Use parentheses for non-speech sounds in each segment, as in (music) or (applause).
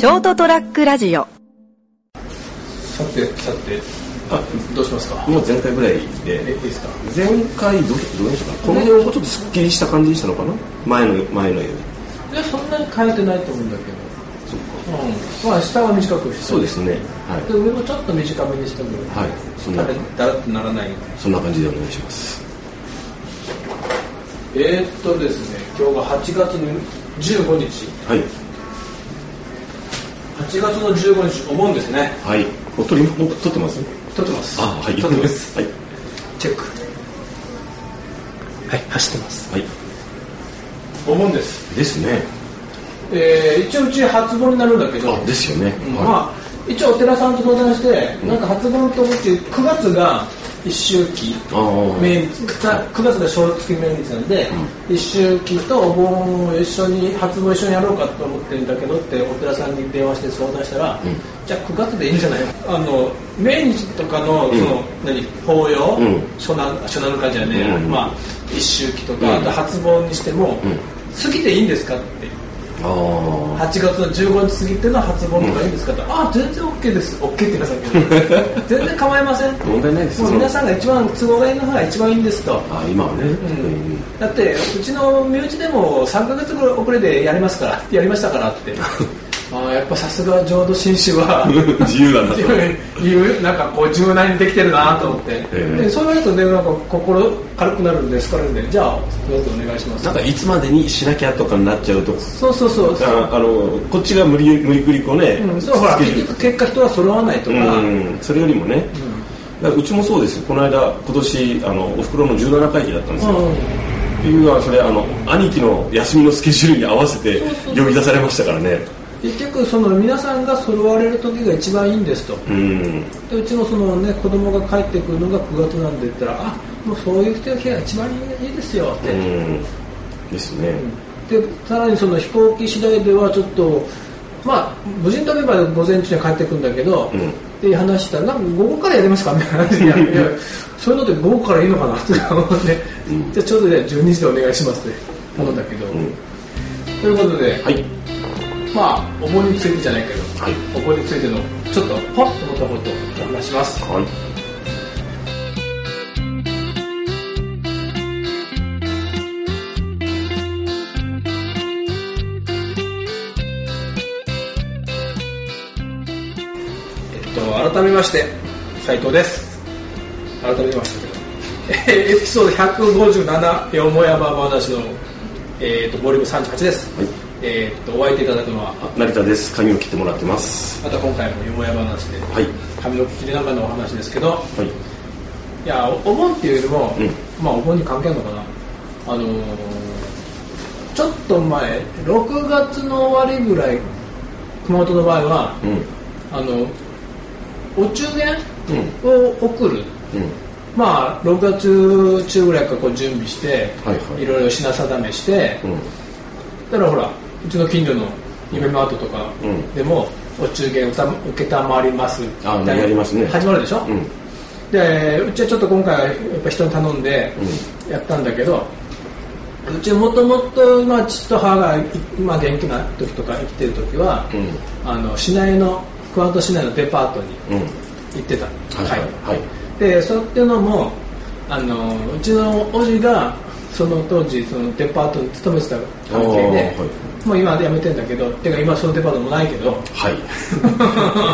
ショートトラックラジオ。さてさて。あどうしますか？もう前回ぐらいえでいいですか？前回どうどうでした？かこの辺をちょっとすっきりした感じにしたのかな？前の前のよりいやそんなに変えてないと思うんだけど。そっか。うんまあ下は短くして。そうですね。はい。で上もちょっと短めにしてもはい。そんな。だだらっとならない。そんな感じでお願いします。えー、っとですね今日が8月の15日。はい8月の15日お盆ですね。はい。お撮りも撮ってます？撮ってます。あはい。撮ってます。はい。チェック。はい走ってます。はい。お盆です。ですね。えー、一応うち初盆になるんだけど。あですよね。はまあ一応お寺さんと相談して、なんか初盆とうち9月が一周期命日が9月が正月命日なんで、一周期とお盆を一緒に初盆一緒にやろうかと思ってるんだけどってお寺さんに電話して相談したら、じゃあ9月でいいんじゃないあの命日とかのその、何法要、うん。初七初七日じゃねえ、うん。まあ一周期とか、うん。あと初盆にしても、過ぎていいんですかって8月の15日過ぎての初盆とかいいんですかって、ああ全然 OK です。OK って言ってくださいけど。(laughs) 全然構いません。問題ないですもう皆さんが一番都合がいいのが一番いいんですと。あ今はね。うん。だってうちの身内でも3ヶ月ぐらい遅れでやりますからやりましたからって (laughs) ああやっぱさすが浄土真宗は。(laughs) 自由なんだ。(laughs) というなんかこう柔軟にできてるなと思って、ええ。でそう言われるとねなんか心軽くなるんで好かれるんでじゃあどうぞお願いします。なんかいつまでにしなきゃとかになっちゃうとそうそうそうああのこっちが無理無理くりこうね、うん、そうほら結局結果人は揃わないとか、うんそれよりもね、だからうちもそうですよ。この間今年あのおふくろの17回忌だったんですよ、うんっていうのはそれあの兄貴の休みのスケジュールに合わせて呼び出されましたからね結局その皆さんが揃われる時が一番いいんですと。うん。でうちのそのね子供が帰ってくるのが9月なんで言ったらあもうそういう時が一番いいですよって、うん。ですね、でさらにその飛行機次第ではちょっとまあ無事に飛べば午前中に帰ってくるんだけど、うん。って話したらなんか午後からやりますか？みたいな話で (laughs) そういうのって午後からいいのかな？って思って、じゃあちょうどじゃあ12時でお願いしますって頼んだけど、ということで、はいまあお盆についてじゃないけど、はい。お盆についてのちょっとポッと思ったことをお話します。はい。えっと改めまして斉藤です。改めまして。え (laughs) ーエピソード157よもやま話の、えー、とボリューム38です、はいえー、とお相手いただくのはあ成田です。髪を切ってもらってます。また今回もよもや話ではい。髪の毛切りながらのお話ですけどはい。いやおお盆っていうよりも、うん。まあお盆に関係あるのかな。あのーちょっと前6月の終わりぐらい熊本の場合はうん。あのお中元うん。を送る、うん。まあ6月中ぐらいからこう準備して、はいはい。いろいろ品定めして、うん。だからほらうちの近所の夢マートとかうん。でも、お中元をた受けたまります。あみたいなやりますね。始まるでしょ、うん。でうちはちょっと今回はやっぱ人に頼んでやったんだけど、うちもともとまあ父と母が、まあ、元気な時とか生きてる時は、うん。あの市内の熊本市内のデパートにうん。行ってたはいはいはい。でそうっていうのもあのうちの叔父がその当時そのデパートに勤めてた関係で、はい。もう今は辞めてんだけどてか今そのデパートもないけどはい。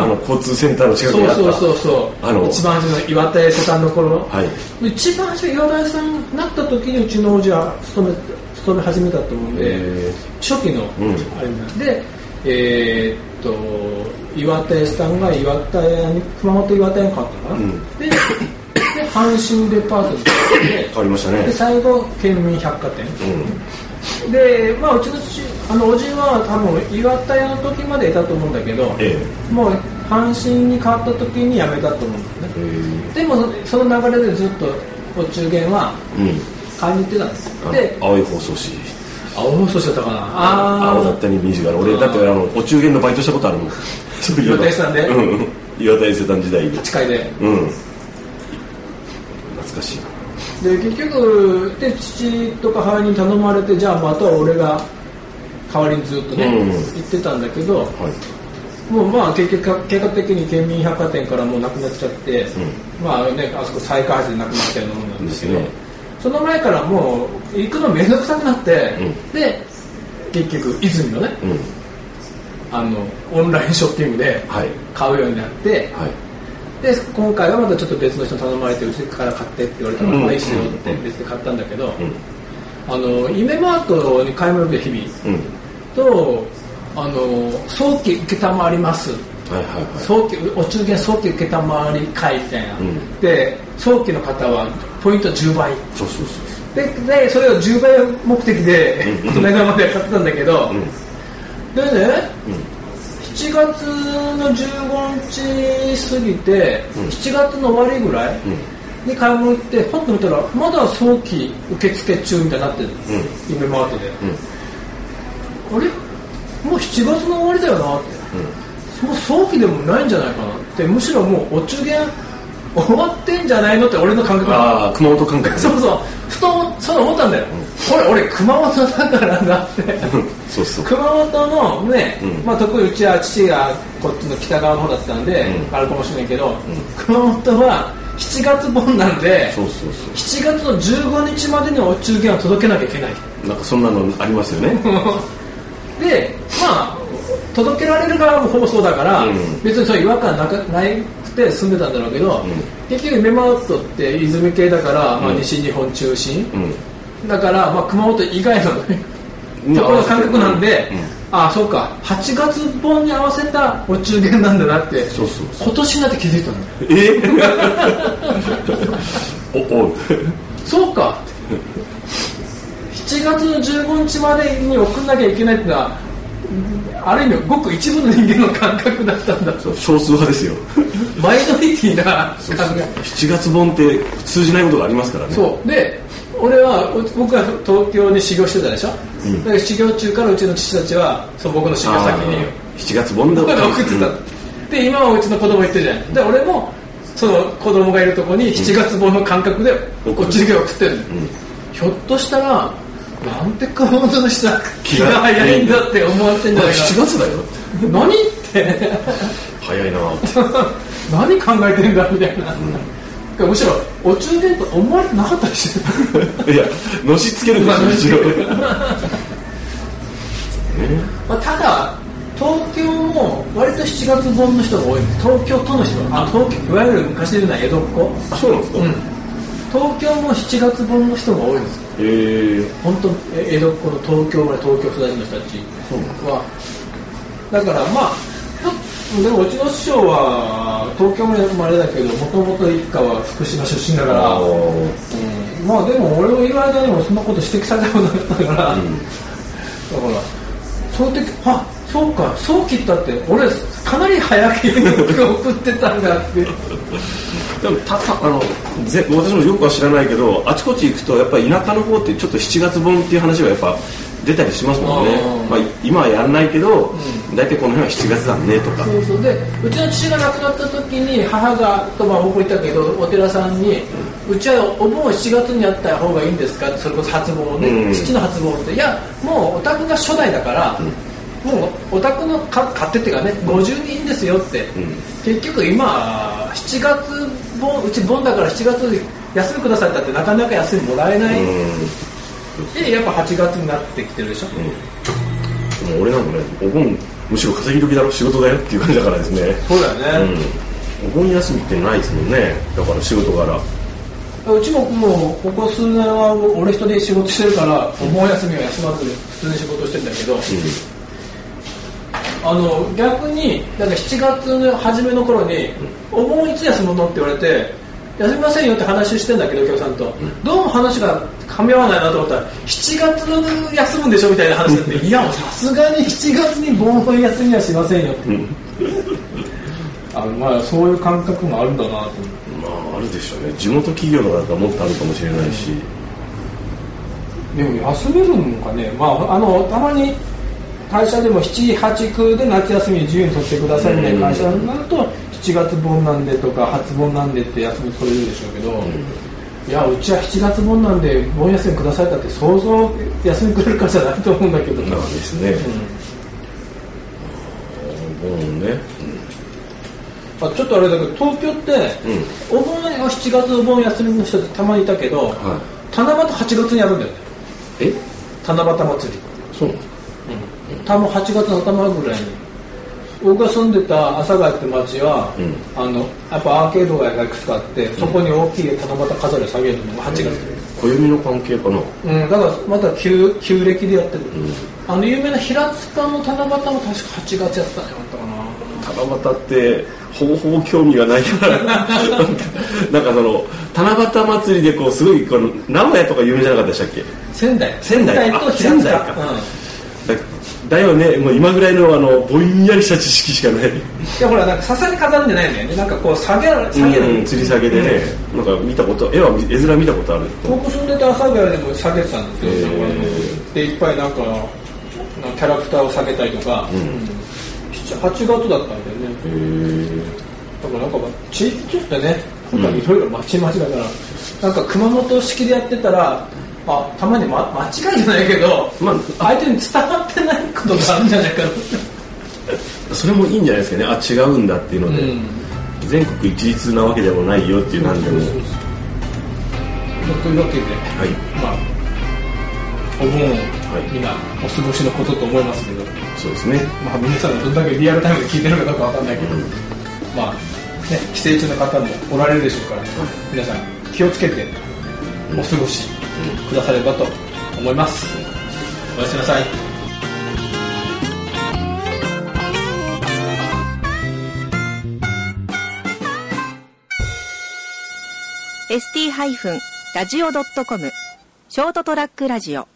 あの交通センターの近くそうにあった。そうそうそうあの一番初めの岩田屋さんの頃、はい。一番初め岩田屋さんになった時にうちの叔父は勤め勤め始めたと思うんで、え初期のうん。あれなんで、えーっと岩田屋さんが岩田屋に熊本岩田屋に変わったのかな、うん。でで阪神デパートに変わりましたね。で最後県民百貨店。うん。でまあうちの父あのおじは多分岩田屋の時までいたと思うんだけど、えもう阪神に変わった時に辞めたと思うんだよね。ええ。でもそその流れでずっとお中元はえうん。買いに行ってたんです。あので青い放送紙。青放送してたかな。あ青だったり虹がある。俺だってあのお中元のバイトしたことあるもん。そういえば岩田屋さんで。うん。うん岩田屋さん時代にあ近いで。うん懐かしい。で結局で父とか母に頼まれてじゃあまた俺が代わりにずっとね、うん。行ってたんだけどはい。もうまあ結局計画的に県民百貨店からもうなくなっちゃって、まあねあそこ再開発でなくなったようなもんなんですけどねその前からもう行くの面倒くさくなって、うん。で結局泉のねうん。あのオンラインショッピングではい。買うようになってはいで今回はまたちょっと別の人に頼まれてうちから買ってって言われたから、ういいっすよってうん。別で買ったんだけど、うん。あの夢マートに買い物行く日々うんとあの早期承ります。はいはいはい。早期お中元早期承り会みたいな、うん。で早期の方はポイント10倍。そうそうそうででそれを10倍目的でうん。(laughs) この間まで買ってたんだけど、うん。でね、7月の15日過ぎて、うん。7月の終わりぐらいうん。に買い物行ってパッと見たらまだ早期受付中みたいになってる、うん。夢マートで、うん。あれ？もう7月の終わりだよなって。もう早期でもないんじゃないかなって。むしろもうお中元 (laughs) 終わってんじゃないのって俺の感覚がああ熊本感覚そうそう。ふとそう思ったんだよ、これ俺熊本だからなって。(laughs) そうそう熊本のね、うん。まあ、特にうちは父がこっちの北側の方だったんで、うん。あるかもしれないけど、熊本は7月本なんでそうそうそ7月の15日までにお中元を届けなきゃいけない。うなんかそんなのありますよね。(laughs) でまあ届けられる側もほぼそうだから、うん。別にそういう違和感なくなくて住んでたんだろうけど、ん。結局メマウトって泉系だから、まあ、うん。西日本中心、うんだから、まあ、熊本以外のうん。ところの感覚なんで、うん。ああそうか。8月本に合わせたお中元なんだなってそうそう今年になって気づいたの。え？(laughs) おおそうか。7月の15日までに送んなきゃいけないってのはある意味ごく一部の人間の感覚だったんだそう少数派ですよ。マイノリティな考そうそう。え7月本って通じないことがありますからね。そう。で俺はう僕は東京に修行してたでしょ、ん。だから修行中からうちの父たちは僕の修行先に。7月本だ僕が (laughs) 送ってた、で今はうちの子供行ってるじゃん。で俺もその子供がいるとこに7月本の感覚でうんお中元を送ってる、ん。ひょっとしたらなんて熊本の人は気が早いんだって思われてんじゃないか。7月だよ。な何って。早いな。(laughs) 何考えてんだみたいな、むしろお中元と思われてなかったりしていやのしつけるんですよ一応。まあ、ただ東京も割と7月本の人が多い。東京都の人あ東京いわゆる昔で言うのは江戸っ子？あそうなんですか、うん。東京も7月本の人が多いんですよ。え。ー、本当え江戸っ子の東京生まれ東京育ちの人たちは。だからまあでもうちの師匠は東京生まれだけどもともと一家は福島出身だから、うん。まあでも俺のいる間にもそんなこと指摘されたことなかったから、だからそういう時あそうかそう切ったって俺かなり早く送ってたんだって。でもたたあのぜ私もよくは知らないけどあちこち行くとやっぱり田舎の方ってちょっと7月本っていう話がやっぱ出たりしますもんね。まあ、今はやらないけど、大体この辺は7月だねとか。そうそう。でうちの父が亡くなった時に母がとまあ僕言ったけどお寺さんに「うちはお盆7月にやった方がいいんですか?」それこそ初盆をね、うん。父の初盆って「いやもうお宅が初代だから、もうお宅のか勝手っていうかね50人ですよ」って、結局今7月盆うち盆だから7月に休みくださいったってなかなか休みもらえない、うんでやっぱ8月になってきてるでしょ、もう俺なんかねお盆むしろ稼ぎ時だろ仕事だよっていう感じだからですね。そうだよね、お盆休みってないですもんね。だから仕事柄。うちももうここ数年は俺一人で仕事してるからお盆休みは休まず普通に仕事してるんだけど、あの逆にだから7月の初めの頃に「お盆いつ休むの?」って言われて「休みませんよ」って話してんだけどお客さんと、どうも話が噛み合わないなと思ったら「7月休むんでしょ?」みたいな話になって「いやさすがに7月に盆休みはしませんよ」って、(laughs) あのまあそういう感覚もあるんだなと。思って。まああるでしょうね。地元企業だからもっとあるかもしれないし、でも休めるのかね、まあ、あのたまに会社でも7、8、9で夏休み自由に取ってくださいみたいな会社になると、7月本なんでとか、初本なんでって休み取れるでしょうけど、いや、うちは7月本なんで、盆休みくださいだって、想像休みくれるかじゃないと思うんだけど、なんですね、うん。ね、あちょっとあれだけど東京って、お盆は7月お盆休みの人ってたまにいたけど、は七夕8月にやるんだよね。いえ？七夕祭り。そうなんですか多分8月の頭ぐらいに僕が住んでた阿佐ヶ谷って町は、うん。あのやっぱアーケード街がいくつかあってそこに大きい七夕飾りを下げるのが8月、暦の関係かな。うん、だからまだ旧旧暦でやってる、あの有名な平塚の七夕も確か8月やってたんじゃなかったかな。七夕ってほぼほぼ興味がないから。(laughs) なんかその七夕祭りでこうすごいこの名古屋とか有名じゃなかったでしたっけ？仙台。仙台。と平塚。あ仙台か。だだよね。もう今ぐらいのあのぼんやりした知識しかない。うん、いやほらなんか笹に飾るんじゃないんだよね。なんかこう下げら下げる、うん吊り下げでね、なんか見たこと絵は絵面見たことある。僕住んでた阿佐ヶ谷でも下げてたんですよ、へでいっぱいなんかキャラクターを下げたりとか、7 8月だったんだよね。へえ。だからなんかまあ地域ちょっとねなんかいろいろまちまちだから、なんか熊本式でやってたらあたまに、ま、間違いじゃないけど、まあ相手に伝わってないことがあるんじゃないかな。(laughs) それもいいんじゃないですかね。あ違うんだっていうので、うん。全国一律なわけでもないよっていうなんでも、そうそうそうというわけではい。まあお盆をい。みんなお過ごしのことと思いますけど、そうですね。まあ、皆さんがどんだけリアルタイムで聞いてるかどうかわかんないけど、まあね帰省中の方もおられるでしょうから、皆さん気をつけてお過ごしくださればと思います、おやすみなさい ST-radio.com ショートトラックラジオ